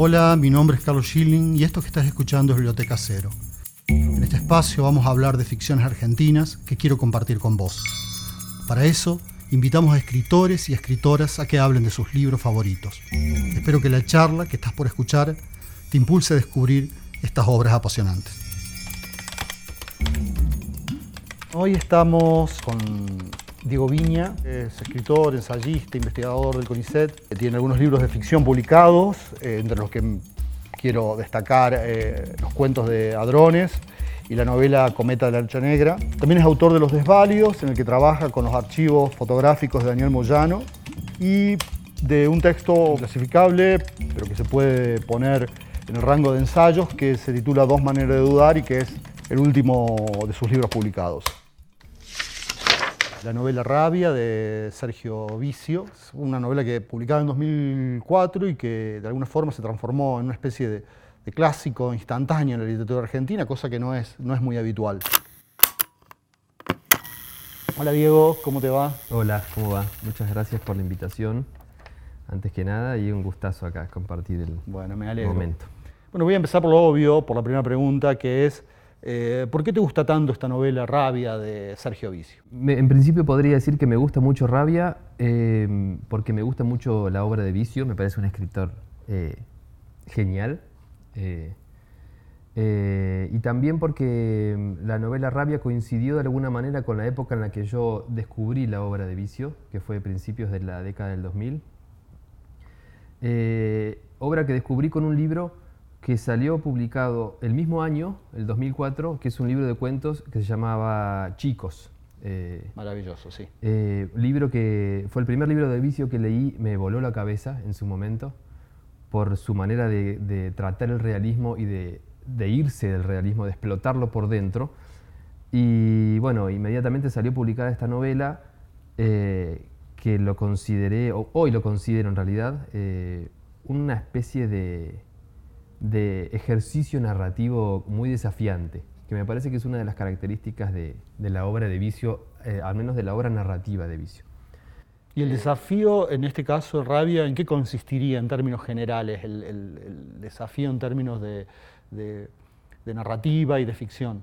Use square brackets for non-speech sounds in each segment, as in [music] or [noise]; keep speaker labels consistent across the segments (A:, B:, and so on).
A: Hola, mi nombre es Carlos Schilling y esto que estás escuchando es Biblioteca Cero. En este espacio vamos a hablar de ficciones argentinas que quiero compartir con vos. Para eso, invitamos a escritores y escritoras a que hablen de sus libros favoritos. Espero que la charla que estás por escuchar te impulse a descubrir estas obras apasionantes. Hoy estamos con Diego Viña, es escritor, ensayista, investigador del CONICET. Tiene algunos libros de ficción publicados, eh, entre los que quiero destacar eh, los cuentos de Adrones y la novela Cometa de la Archa Negra. También es autor de Los Desvalios, en el que trabaja con los archivos fotográficos de Daniel Moyano y de un texto clasificable, pero que se puede poner en el rango de ensayos, que se titula Dos maneras de dudar y que es el último de sus libros publicados. La novela Rabia de Sergio Vicio, una novela que publicaba en 2004 y que de alguna forma se transformó en una especie de, clásico instantáneo en la literatura argentina, cosa que no es, no es muy habitual. Hola Diego, ¿cómo te va?
B: Hola, ¿cómo va? Muchas gracias por la invitación, antes que nada, y un gustazo acá compartir el
A: bueno, me alegro.
B: momento.
A: Bueno, voy a empezar por lo obvio, por la primera pregunta, que es, eh, ¿por qué te gusta tanto esta novela Rabia de Sergio Vicio?
B: en principio podría decir que me gusta mucho Rabia, eh, porque me gusta mucho la obra de Vicio, me parece un escritor eh, genial. y también porque mm, la novela Rabia coincidió de alguna manera con la época en la que yo descubrí la obra de Vicio, que fue a principios de la década del 2000. obra que descubrí con un libro que salió publicado el mismo año, el 2004, que es un libro de cuentos que se llamaba Chicos.
A: Eh, Maravilloso, sí.
B: Eh, libro que fue el primer libro de vicio que leí, me voló la cabeza en su momento por su manera de, tratar el realismo y de, irse del realismo, de explotarlo por dentro. Y bueno, inmediatamente salió publicada esta novela eh, que lo consideré, o hoy lo considero en realidad, una especie de de ejercicio narrativo muy desafiante, que me parece que es una de las características de, la obra de Vicio, eh, al menos de la obra narrativa de Vicio.
A: ¿Y el desafío, en este caso, Rabia, en qué consistiría en términos generales, el, desafío en términos de, narrativa y de ficción?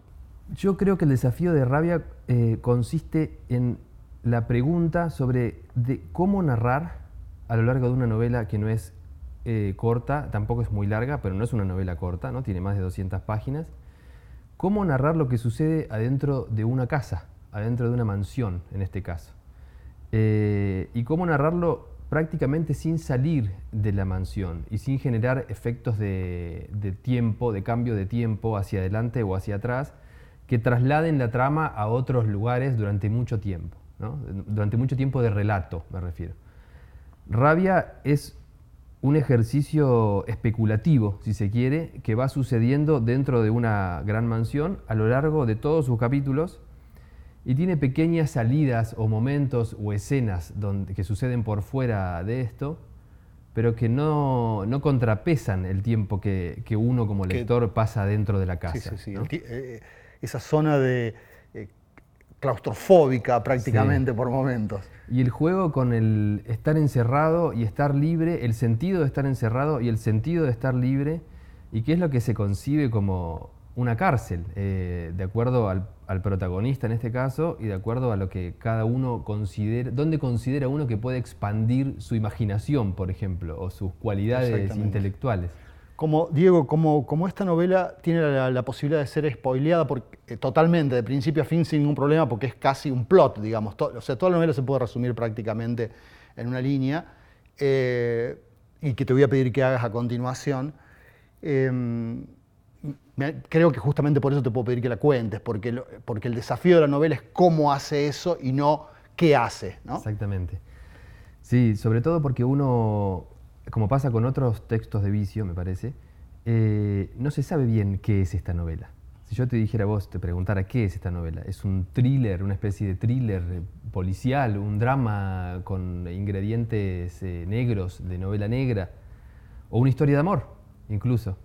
B: Yo creo que el desafío de Rabia eh, consiste en la pregunta sobre de cómo narrar a lo largo de una novela que no es eh, corta, tampoco es muy larga, pero no es una novela corta, ¿no? tiene más de 200 páginas. ¿Cómo narrar lo que sucede adentro de una casa, adentro de una mansión en este caso? Eh, y cómo narrarlo prácticamente sin salir de la mansión y sin generar efectos de, tiempo, de cambio de tiempo hacia adelante o hacia atrás, que trasladen la trama a otros lugares durante mucho tiempo, durante mucho tiempo de relato, me refiero. Rabia es un ejercicio especulativo, si se quiere, que va sucediendo dentro de una gran mansión a lo largo de todos sus capítulos y tiene pequeñas salidas o momentos o escenas donde, que suceden por fuera de esto, pero que no, contrapesan el tiempo que, uno como lector pasa dentro de la casa. Sí, sí,
A: sí. Eh, esa zona de claustrofóbica prácticamente por momentos.
B: Y el juego con el estar encerrado y estar libre, el sentido de estar encerrado y el sentido de estar libre, y qué es lo que se concibe como una cárcel, eh, de acuerdo al, protagonista en este caso y de acuerdo a lo que cada uno considera, dónde considera uno que puede expandir su imaginación, por ejemplo, o sus cualidades intelectuales.
A: Como, Diego, como, esta novela tiene la, posibilidad de ser spoileada eh, totalmente, de principio a fin, sin ningún problema, porque es casi un plot, digamos. o sea, toda la novela se puede resumir prácticamente en una línea, eh, y que te voy a pedir que hagas a continuación. Em, creo que justamente por eso te puedo pedir que la cuentes, porque, porque el desafío de la novela es cómo hace eso y no qué hace. ¿no?
B: Exactamente. Sí, sobre todo porque uno, como pasa con otros textos de vicio, me parece, eh, no se sabe bien qué es esta novela. Si yo te dijera a vos, te preguntara qué es esta novela, ¿es un thriller, una especie de thriller policial, un drama con ingredientes eh, negros de novela negra, o una historia de amor, incluso?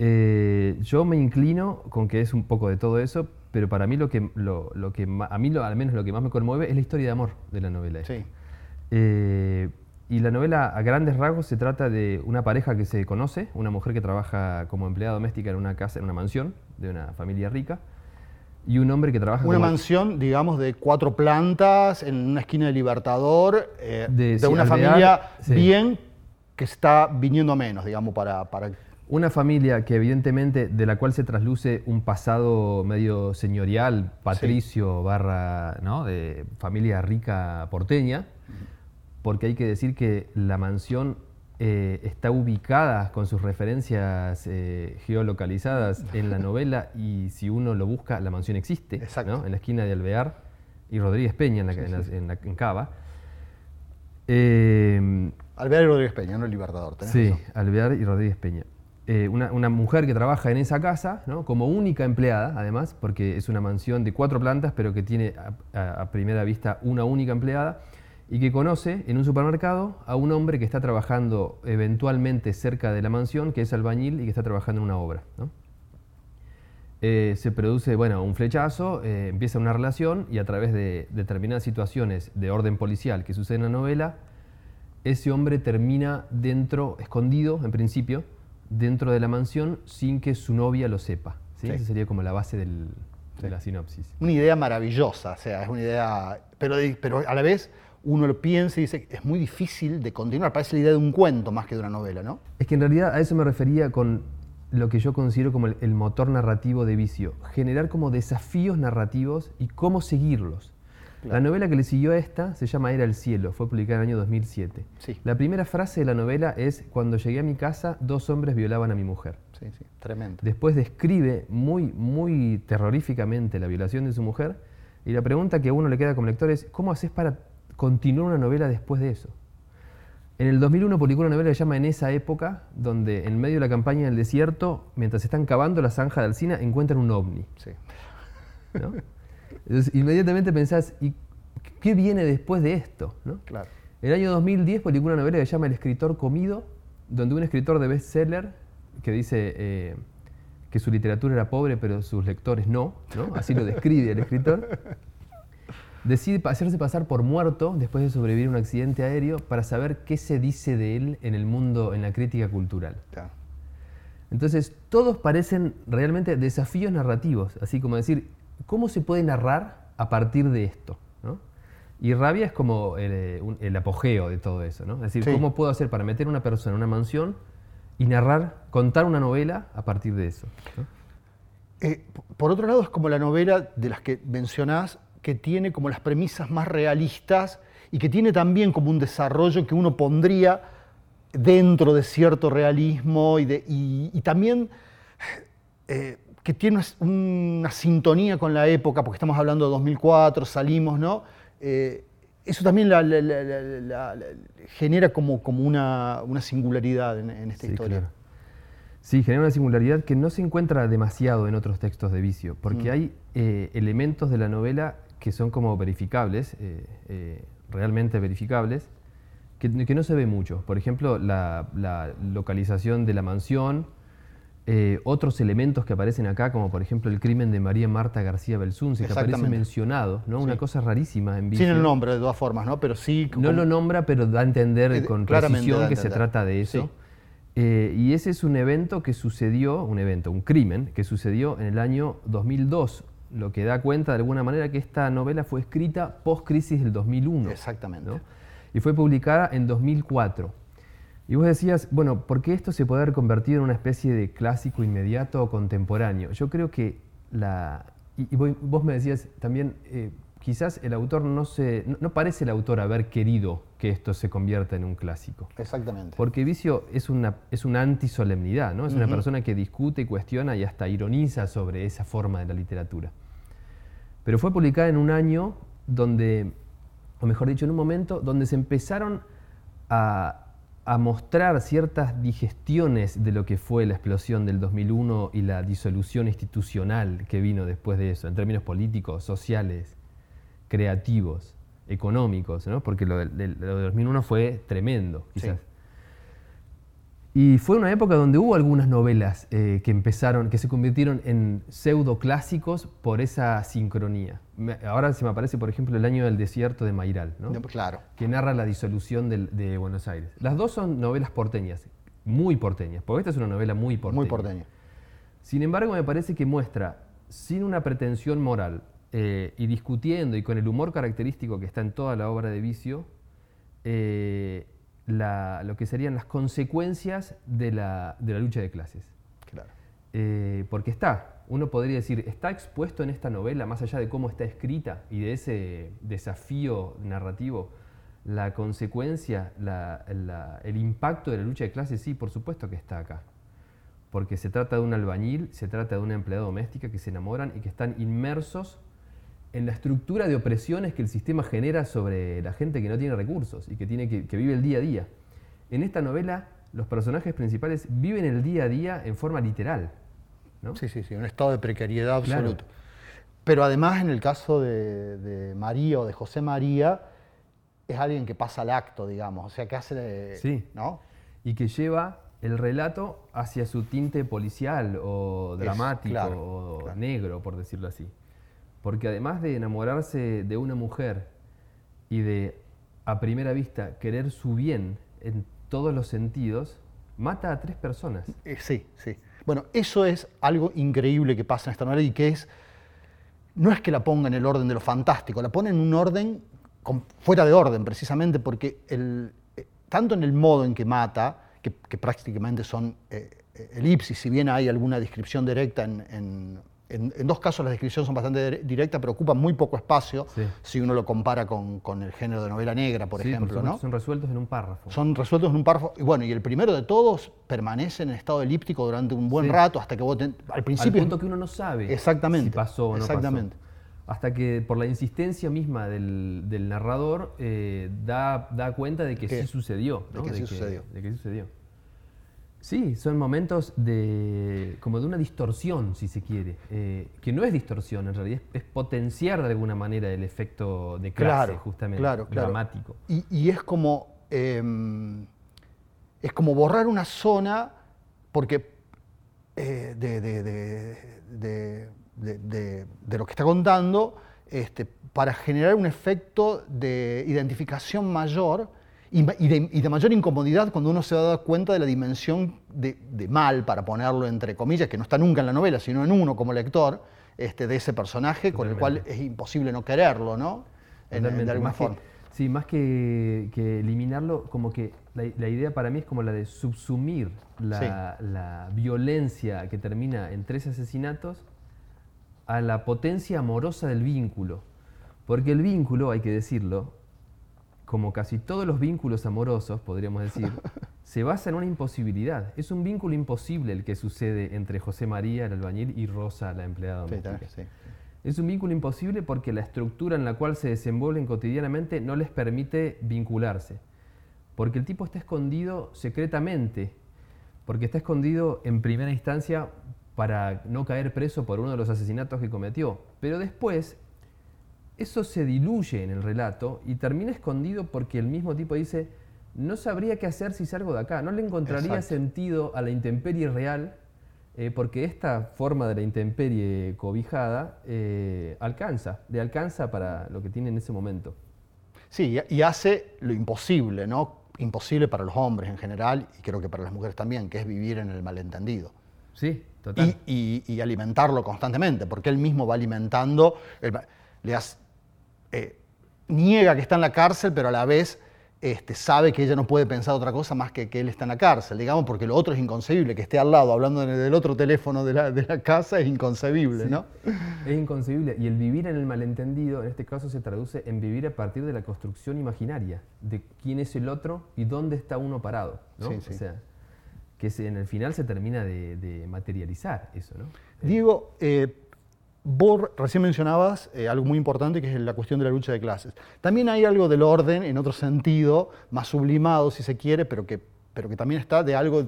B: Eh, yo me inclino con que es un poco de todo eso, pero para mí lo que, lo, que a mí al menos lo que más me conmueve es la historia de amor de la novela. Sí. Y la novela, a grandes rasgos, se trata de una pareja que se conoce, una mujer que trabaja como empleada doméstica en una casa, en una mansión de una familia rica, y un hombre que trabaja
A: Una
B: como...
A: mansión, digamos, de cuatro plantas, en una esquina de Libertador, eh,
B: De-
A: de,
B: sí,
A: una
B: alvear,
A: familia
B: sí.
A: bien que está viniendo a menos, digamos, para... para
B: Una familia que evidentemente, de la cual se trasluce un pasado medio señorial, patricio, barra, ¿no? De familia rica porteña, porque hay que decir que la mansión eh, está ubicada con sus referencias eh, geolocalizadas [laughs] en la novela y si uno lo busca, la mansión existe. En la esquina de Alvear y Rodríguez Peña, en, la, en, la- en la- en Cava. Eh,
A: Alvear y Rodríguez Peña, no el Libertador. tenés
B: Sí. Alvear y Rodríguez Peña. Eh, una, una mujer que trabaja en esa casa, ¿no? como única empleada, además, porque es una mansión de cuatro plantas, pero que tiene a- a primera vista una única empleada, y que conoce en un supermercado a un hombre que está trabajando eventualmente cerca de la mansión, que es albañil y que está trabajando en una obra. ¿no? Eh, se produce bueno, un flechazo, eh, empieza una relación y a través de determinadas situaciones de orden policial que suceden en la novela, ese hombre termina dentro, escondido en principio, dentro de la mansión sin que su novia lo sepa. ¿sí?
A: Sí.
B: Esa sería como la base del- de la sinopsis.
A: Una idea maravillosa, o sea, es una idea... Pero, pero a la vez uno lo piensa y dice, es muy difícil de continuar, parece la idea de un cuento más que de una novela, ¿no?
B: Es que en realidad a eso me refería con lo que yo considero como el, el motor narrativo de vicio. Generar como desafíos narrativos y cómo seguirlos. La novela que le siguió a esta se llama Era el cielo, fue publicada en el año 2007.
A: Sí.
B: La primera frase de la novela es, cuando llegué a mi casa, dos hombres violaban a mi mujer.
A: Sí, sí, tremendo.
B: Después describe muy, muy terroríficamente la violación de su mujer y la pregunta que a uno le queda como lector es, ¿cómo haces para continuar una novela después de eso? En el 2001 publicó una novela que se llama En esa época, donde en medio de la campaña del desierto, mientras están cavando la zanja de Alcina, encuentran un ovni.
A: Sí.
B: ¿no? Entonces, inmediatamente pensás, ¿y qué viene después de esto? ¿no?
A: Claro.
B: En el año 2010 publicó una novela que se llama El escritor comido, donde un escritor de bestseller que dice eh, que su literatura era pobre, pero sus lectores no, ¿no? así lo describe el escritor, [laughs] decide hacerse pasar por muerto después de sobrevivir a un accidente aéreo para saber qué se dice de él en el mundo, en la crítica cultural.
A: Claro.
B: Entonces, todos parecen realmente desafíos narrativos, así como decir, ¿cómo se puede narrar a partir de esto? ¿no? Y Rabia es como el, eh, el apogeo de todo eso, ¿no? Es decir,
A: Sí.
B: ¿cómo puedo hacer para meter a una persona en una mansión y narrar, contar una novela a partir de eso? ¿no?
A: Eh, por otro lado, es como la novela de las que mencionás, que tiene como las premisas más realistas y que tiene también como un desarrollo que uno pondría dentro de cierto realismo y, de- y- y también eh, que tiene una, sintonía con la época, porque estamos hablando de 2004, salimos, ¿no? Eh, eso también la- genera como, como una, una singularidad en, en esta
B: Sí,
A: historia.
B: claro. Sí, genera una singularidad que no se encuentra demasiado en otros textos de vicio, porque hay eh, elementos de la novela que son como verificables, eh, eh, realmente verificables, que, que no se ve mucho. Por ejemplo, la, la localización de la mansión, eh, otros elementos que aparecen acá, como por ejemplo el crimen de María Marta García Belsunce, que aparece mencionado, ¿no? Una cosa rarísima en.
A: Sin el nombre, de todas formas, ¿no? Pero sí.
B: No lo nombra, pero da a entender
A: Eh,
B: con precisión que se trata de eso.
A: Sí.
B: Eh, y ese es un evento que sucedió, un evento, un crimen, que sucedió en el año 2002, lo que da cuenta de alguna manera que esta novela fue escrita post-crisis del 2001.
A: Exactamente.
B: ¿no? Y fue publicada en 2004. Y vos decías, bueno, ¿por qué esto se puede haber convertido en una especie de clásico inmediato o contemporáneo? Yo creo que la... Y, y vos, me decías también, eh, quizás el autor no se... No, no parece el autor haber querido que esto se convierta en un clásico.
A: Exactamente.
B: Porque Vicio es una, es una antisolemnidad, ¿no? Es una persona que discute y cuestiona y hasta ironiza sobre esa forma de la literatura. Pero fue publicada en un año donde, o mejor dicho, en un momento donde se empezaron a, a mostrar ciertas digestiones de lo que fue la explosión del 2001 y la disolución institucional que vino después de eso, en términos políticos, sociales, creativos, económicos, ¿no? porque lo del, del- lo del 2001 fue tremendo,
A: Sí.
B: Y fue una época donde hubo algunas novelas eh, que empezaron, que se convirtieron en pseudo clásicos por esa sincronía. ahora se me aparece, por ejemplo, El año del desierto de Mairal, ¿no?
A: Claro.
B: que narra la disolución de Buenos Aires. Las dos son novelas porteñas, muy porteñas, porque esta es una novela muy porteña.
A: Muy porteña.
B: Sin embargo, me parece que muestra, sin una pretensión moral, eh, y discutiendo y con el humor característico que está en toda la obra de Vicio, eh, lo que serían las consecuencias de la, lucha de clases.
A: Claro.
B: Eh, porque está, uno podría decir, está expuesto en esta novela, más allá de cómo está escrita y de ese desafío narrativo, la consecuencia, el impacto de la lucha de clases, sí, por supuesto que está acá. Porque se trata de un albañil, se trata de una empleada doméstica que se enamoran y que están inmersos en la estructura de opresiones que el sistema genera sobre la gente que no tiene recursos y que, tiene que, vive el día a día. En esta novela, los personajes principales viven el día a día en forma literal. ¿no?
A: Sí, sí, sí, un estado de precariedad absoluto. Pero además, en el caso de, de María o de José María, es alguien que pasa al acto, digamos, o sea, que hace...
B: Sí.
A: ¿no?
B: Y que lleva el relato hacia su tinte policial o dramático o negro, por decirlo así. Porque además de enamorarse de una mujer y de, a primera vista, querer su bien en todos los sentidos, mata a tres personas.
A: Eh, sí, sí. Bueno, eso es algo increíble que pasa en esta novela y que es, no es que la ponga en el orden de lo fantástico, la pone en un orden fuera de orden, precisamente porque el, eh, tanto en el modo en que mata, que, prácticamente son eh, elipsis, si bien hay alguna descripción directa en, dos casos las descripciones son bastante directas, pero ocupan muy poco espacio si uno lo compara con, con, el género de novela negra, por ejemplo. ¿no?
B: Son resueltos en un párrafo.
A: Son resueltos en un párrafo. Y bueno, y el primero de todos permanece en estado elíptico durante un buen rato hasta que vos al principio.
B: Al punto que uno no sabe
A: exactamente,
B: si pasó o no
A: exactamente
B: hasta que por la insistencia misma del, narrador eh, da, cuenta de que sí sucedió.
A: De, que, sí sucedió.
B: de que sí sucedió. Sí, son momentos de como de una distorsión, si se quiere, eh, que no es distorsión, en realidad es, potenciar de alguna manera el efecto de clase, justamente, dramático.
A: Y, es como em, es como borrar una zona porque eh, de de, lo que está contando este, para generar un efecto de identificación mayor y, de, mayor incomodidad cuando uno se da cuenta de la dimensión de, mal, para ponerlo entre comillas, que no está nunca en la novela, sino en uno como lector, este, de ese personaje con el cual es imposible no quererlo, ¿no?
B: de alguna forma. sí, más que, eliminarlo, como que la, idea para mí es como la de subsumir la, la violencia que termina en tres asesinatos a la potencia amorosa del vínculo. Porque el vínculo, hay que decirlo, como casi todos los vínculos amorosos, podríamos decir, [laughs] se basa en una imposibilidad. Es un vínculo imposible el que sucede entre José María, el albañil, y Rosa, la empleada doméstica. Es un vínculo imposible porque la estructura en la cual se desenvuelven cotidianamente no les permite vincularse. Porque el tipo está escondido secretamente, porque está escondido en primera instancia para no caer preso por uno de los asesinatos que cometió. Pero después eso se diluye en el relato y termina escondido porque el mismo tipo dice, no sabría qué hacer si salgo de acá, no le encontraría sentido a la intemperie real, eh, porque esta forma de la intemperie cobijada eh, alcanza, le alcanza para lo que tiene en ese momento.
A: Sí, y hace lo imposible, ¿no? Imposible para los hombres en general y creo que para las mujeres también, que es vivir en el malentendido.
B: Sí,
A: y, alimentarlo constantemente, porque él mismo va alimentando, le eh, niega que está en la cárcel, pero a la vez este, sabe que ella no puede pensar otra cosa más que que él está en la cárcel, digamos, porque lo otro es inconcebible, que esté al lado hablando del otro teléfono de la, casa es inconcebible, ¿no?
B: Es inconcebible. Y el vivir en el malentendido, en este caso, se traduce en vivir a partir de la construcción imaginaria, de quién es el otro y dónde está uno parado, ¿no?
A: Sí, sí
B: que en el final se termina de, materializar eso. ¿no?
A: Diego, eh, vos recién mencionabas eh, algo muy importante que es la cuestión de la lucha de clases. También hay algo del orden en otro sentido, más sublimado si se quiere, pero que, pero que también está de algo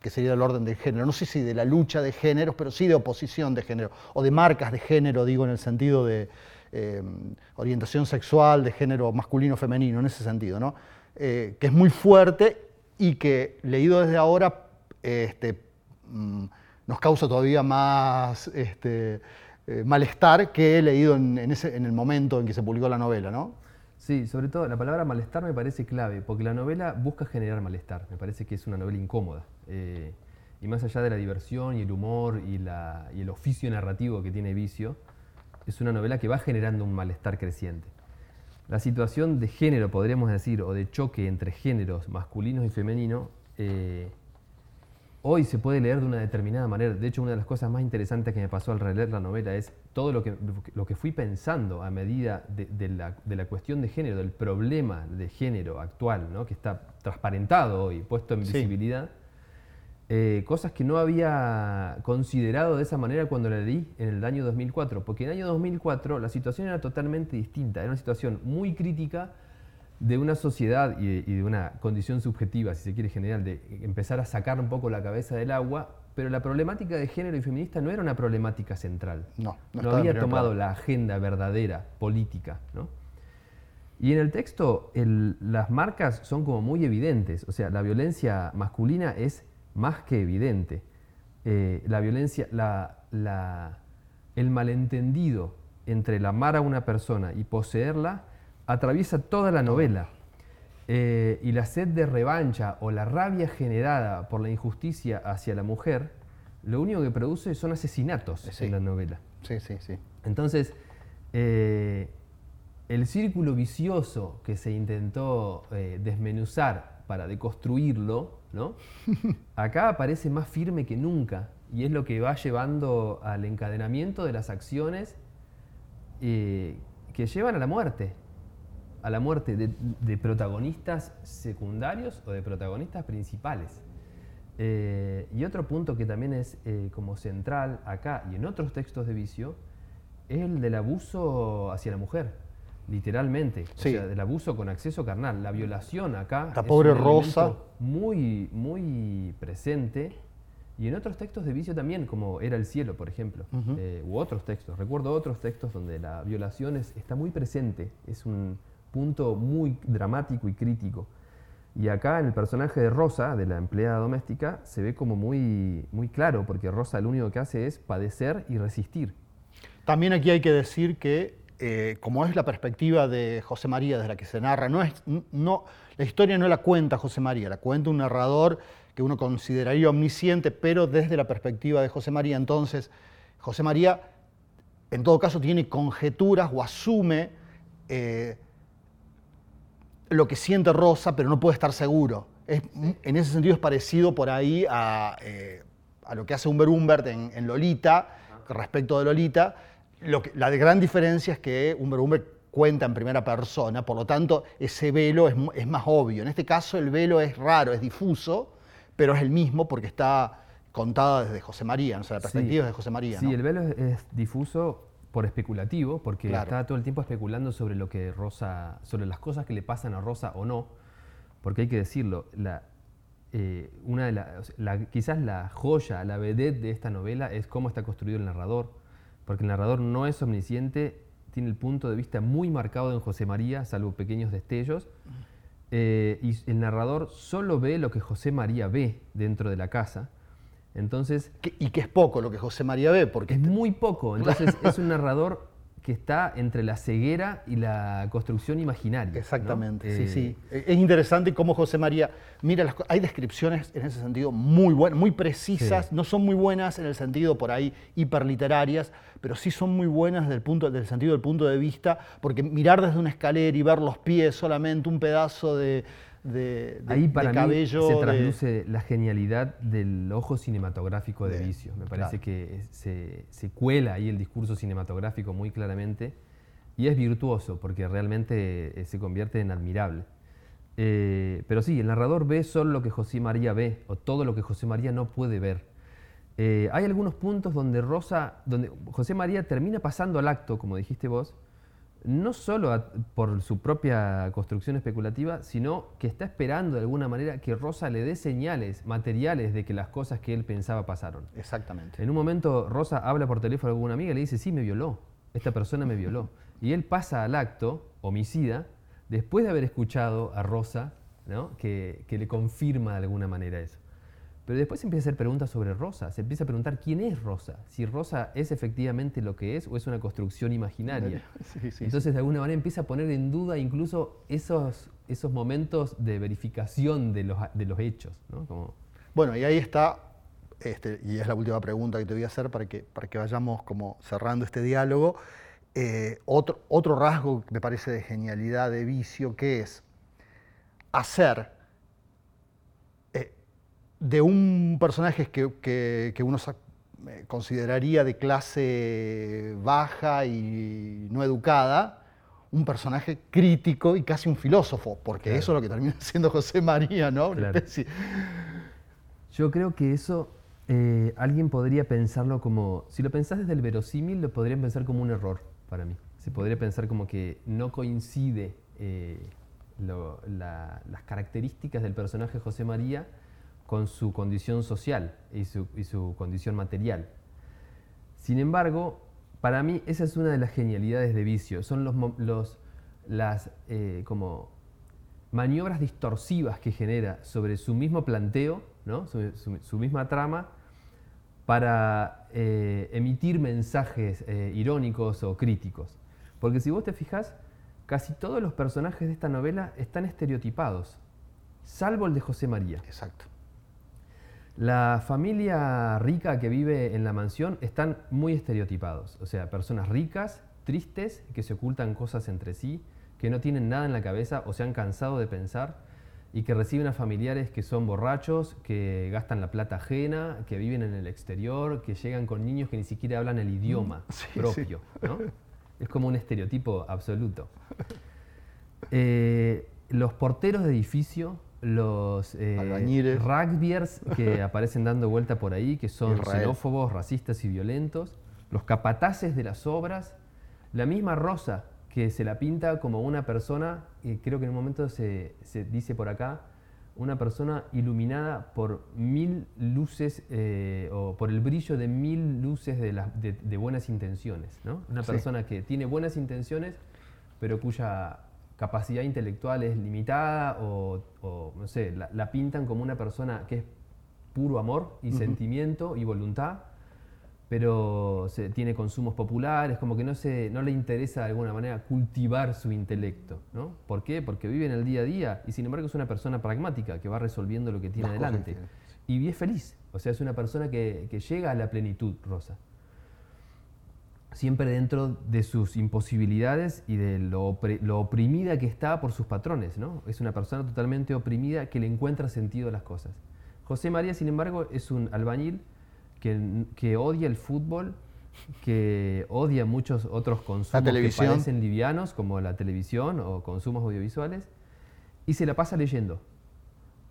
A: que sería el orden de género. No sé si de la lucha de géneros, pero sí de oposición de género, o de marcas de género, digo, en el sentido de eh, orientación sexual, de género masculino-femenino, en ese sentido, ¿no? que es muy fuerte y que leído desde ahora este, mm, nos causa todavía más este, eh, malestar que he leído en, ese, el momento en que se publicó la novela, ¿no?
B: Sí, sobre todo la palabra malestar me parece clave, porque la novela busca generar malestar, me parece que es una novela incómoda. Eh, y más allá de la diversión y el humor y, y el oficio narrativo que tiene Vicio, es una novela que va generando un malestar creciente. La situación de género, podríamos decir, o de choque entre géneros masculinos y femeninos, eh, hoy se puede leer de una determinada manera. De hecho, una de las cosas más interesantes que me pasó al releer la novela es todo lo que, lo que fui pensando a medida de, la, cuestión de género, del problema de género actual, ¿no? que está transparentado hoy, puesto en visibilidad. Eh, cosas que no había considerado de esa manera cuando la leí en el año 2004, porque en el año 2004 la situación era totalmente distinta, era una situación muy crítica de una sociedad y de, una condición subjetiva, si se quiere general, de empezar a sacar un poco la cabeza del agua, pero la problemática de género y feminista no era una problemática central.
A: No,
B: no, había tomado la agenda verdadera política. ¿no? Y en el texto las marcas son como muy evidentes, o sea, la violencia masculina es más que evidente. Eh, la violencia, el malentendido entre el amar a una persona y poseerla atraviesa toda la novela. Eh, y la sed de revancha o la rabia generada por la injusticia hacia la mujer, lo único que produce son asesinatos en la novela.
A: Sí, sí, sí.
B: Entonces, eh, el círculo vicioso que se intentó desmenuzar para deconstruirlo, ¿no? [laughs] Acá parece más firme que nunca y es lo que va llevando al encadenamiento de las acciones eh, que llevan a la muerte, a la muerte de, protagonistas secundarios o de protagonistas principales. Eh, y otro punto que también es eh, como central acá y en otros textos de vicio es el del abuso hacia la mujer literalmente, o sea, del abuso con acceso carnal. La violación acá
A: la pobre Rosa
B: muy muy presente y en otros textos de vicio también, como era el cielo, por ejemplo, eh, u otros textos. Recuerdo otros textos donde la violación está muy presente, es un punto muy dramático y crítico. Y acá en el personaje de Rosa, de la empleada doméstica, se ve como muy, muy claro, porque Rosa lo único que hace es padecer y resistir.
A: También aquí hay que decir que eh, como es la perspectiva de José María desde la que se narra, no es, no, la historia no la cuenta José María, la cuenta un narrador que uno consideraría omnisciente, pero desde la perspectiva de José María. Entonces, José María, en todo caso, tiene conjeturas o asume eh, lo que siente Rosa, pero no puede estar seguro. En ese sentido es parecido por ahí a, eh, lo que hace Humbert Humbert en Lolita, respecto de Lolita, la gran diferencia es que Humber Humber cuenta en primera persona, por lo tanto ese velo es, más obvio. En este caso el velo es raro, es difuso, pero es el mismo porque está contada desde José María, o sea, la perspectiva de José María.
B: Sí, el velo es, difuso por especulativo, porque está todo el tiempo especulando sobre lo que Rosa, sobre las cosas que le pasan a Rosa o no, porque hay que decirlo, la, eh, una de la, quizás la joya, la vedette de esta novela es cómo está construido el narrador porque el narrador no es omnisciente, tiene el punto de vista muy marcado en José María, salvo pequeños destellos, eh, y el narrador solo ve lo que José María ve dentro de la casa. Entonces,
A: y que es poco lo que José María ve, porque
B: es muy poco. Entonces es un narrador que está entre la ceguera y la construcción imaginaria.
A: Exactamente, sí, sí. Eh, es interesante cómo José María, mira, hay descripciones en ese sentido muy buenas, muy precisas, no son muy buenas en el sentido por ahí hiperliterarias, pero sí son muy buenas desde el, punto, del sentido del punto de vista, porque mirar desde una escalera y ver los pies solamente, un pedazo de, de,
B: Ahí para cabello. se trasluce la genialidad del ojo cinematográfico de, Vicio. Me parece que se, cuela ahí el discurso cinematográfico muy claramente y es virtuoso porque realmente eh, se convierte en admirable. Eh, pero sí, el narrador ve solo lo que José María ve o todo lo que José María no puede ver. Eh, hay algunos puntos donde Rosa, donde José María termina pasando al acto, como dijiste vos, no solo por su propia construcción especulativa, sino que está esperando de alguna manera que Rosa le dé señales materiales de que las cosas que él pensaba pasaron.
A: Exactamente.
B: En un momento Rosa habla por teléfono con una amiga y le dice, sí, me violó, esta persona me violó. Y él pasa al acto, homicida, después de haber escuchado a Rosa ¿no? que, que le confirma de alguna manera eso. Pero después empieza a hacer preguntas sobre Rosa. Se empieza a preguntar quién es Rosa. Si Rosa es efectivamente lo que es o es una construcción imaginaria. [laughs] Entonces, de alguna manera, empieza a poner en duda incluso esos, esos momentos de verificación de los, de los hechos. ¿no?
A: Bueno, y ahí está, este, y es la última pregunta que te voy a hacer para que, para que vayamos como cerrando este diálogo. Eh, otro, otro rasgo que me parece de genialidad, de vicio, que es hacer de un personaje que, uno eh, consideraría de clase baja y no educada, un personaje crítico y casi un filósofo, porque eso es lo que termina [laughs] siendo José María, ¿no? [laughs]
B: Yo creo que eso eh, alguien podría pensarlo como, si lo pensás desde el verosímil, lo podrían pensar como un error para mí. Se podría pensar como que no coincide eh, las características del personaje José María con su condición social y su, condición material. Sin embargo, para mí esa es una de las genialidades de Vicio, son las eh, maniobras distorsivas que genera sobre su mismo planteo, su, misma trama, para eh, emitir mensajes eh, irónicos o críticos. Porque si vos te fijas, casi todos los personajes de esta novela están estereotipados, salvo el de José María.
A: Exacto.
B: La familia rica que vive en la mansión están muy estereotipados, o sea, personas ricas, tristes, que se ocultan cosas entre sí, que no tienen nada en la cabeza o se han cansado de pensar y que reciben a familiares que son borrachos, que gastan la plata ajena, que viven en el exterior, que llegan con niños que ni siquiera hablan el idioma [laughs] propio. Es como un estereotipo absoluto. Eh, los porteros de edificio los
A: eh,
B: rugbyers que [laughs] aparecen dando vuelta por ahí, que son xenófobos, racistas y violentos, los capataces de las obras, la misma Rosa que se la pinta como una persona, y creo que en un momento se, dice por acá, una persona iluminada por mil luces eh, o por el brillo de mil luces de, buenas intenciones. ¿no? Una persona que tiene buenas intenciones, pero cuya capacidad intelectual es limitada o, no sé, la, pintan como una persona que es puro amor y sentimiento y voluntad, pero se, tiene consumos populares, como que no, se, no le interesa de alguna manera cultivar su intelecto. ¿no? ¿Por qué? Porque vive en el día a día y sin embargo es una persona pragmática que va resolviendo lo que tiene adelante. Y es feliz, o sea, es una persona que, que llega a la plenitud, Rosa siempre dentro de sus imposibilidades y de lo, oprimida que está por sus patrones. ¿no? Es una persona totalmente oprimida que le encuentra sentido a las cosas. José María, sin embargo, es un albañil que, odia el fútbol, que odia muchos otros consumos que parecen livianos, como la televisión o consumos audiovisuales, y se la pasa leyendo.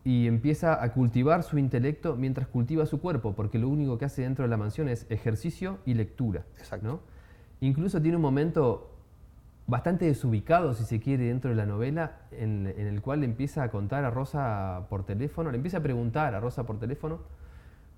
B: Y empieza a cultivar su intelecto mientras cultiva su cuerpo, porque lo único que hace dentro de la mansión es ejercicio y lectura. Exacto. Incluso tiene un momento bastante desubicado, si se quiere, dentro de la novela, en, el cual le empieza a contar a Rosa por teléfono, le empieza a preguntar a Rosa por teléfono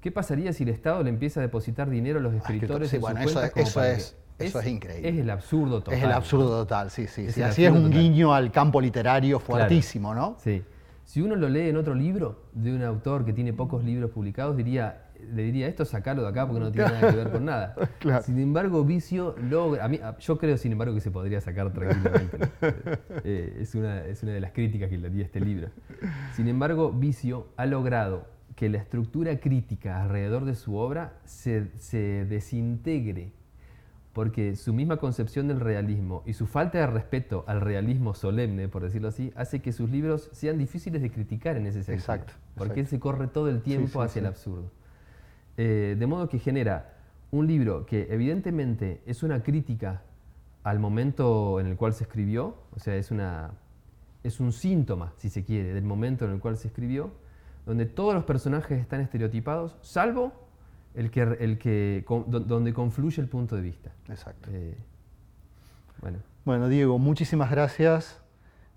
B: qué pasaría si el Estado le empieza a depositar dinero a los escritores
A: sí, bueno, eso, es, eso es increíble.
B: Es el absurdo total.
A: Es el absurdo total, sí, sí. así es un guiño al campo literario fuertísimo, ¿no?
B: Sí. Si uno lo lee en otro libro de un autor que tiene pocos libros publicados, diría, le diría esto sacarlo de acá porque no tiene [laughs] nada que ver con nada. [laughs] Sin embargo, Vicio logra, a mí, yo creo sin embargo que se podría sacar tranquilamente. [laughs] Eh, es, una, es una de las críticas que le di a este libro. Sin embargo, Vicio ha logrado que la estructura crítica alrededor de su obra se, se desintegre porque su misma concepción del realismo y su falta de respeto al realismo solemne, por decirlo así, hace que sus libros sean difíciles de criticar en ese sentido. Exacto. Porque él se corre todo el tiempo hacia el absurdo. Eh, de modo que genera un libro que evidentemente es una crítica al momento en el cual se escribió, o sea, es, una, es un síntoma, si se quiere, del momento en el cual se escribió, donde todos los personajes están estereotipados, salvo el que, el que, donde confluye el punto de vista.
A: Exacto. Eh, bueno. bueno, Diego, muchísimas gracias.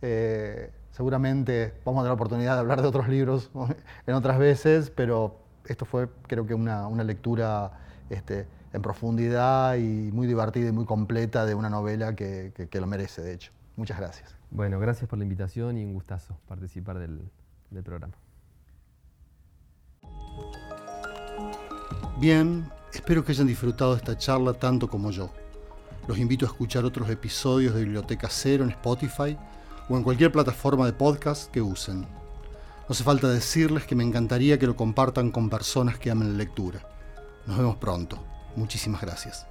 A: Eh, seguramente vamos a tener la oportunidad de hablar de otros libros [laughs] en otras veces, pero esto fue creo que una, lectura este, en profundidad y muy divertida y muy completa de una novela que, que lo merece, de hecho. Muchas gracias.
B: Bueno, gracias por la invitación y un gustazo participar del, del programa.
A: Bien, espero que hayan disfrutado de esta charla tanto como yo. Los invito a escuchar otros episodios de Biblioteca Cero en Spotify o en cualquier plataforma de podcast que usen. No hace falta decirles que me encantaría que lo compartan con personas que amen la lectura. Nos vemos pronto. Muchísimas gracias.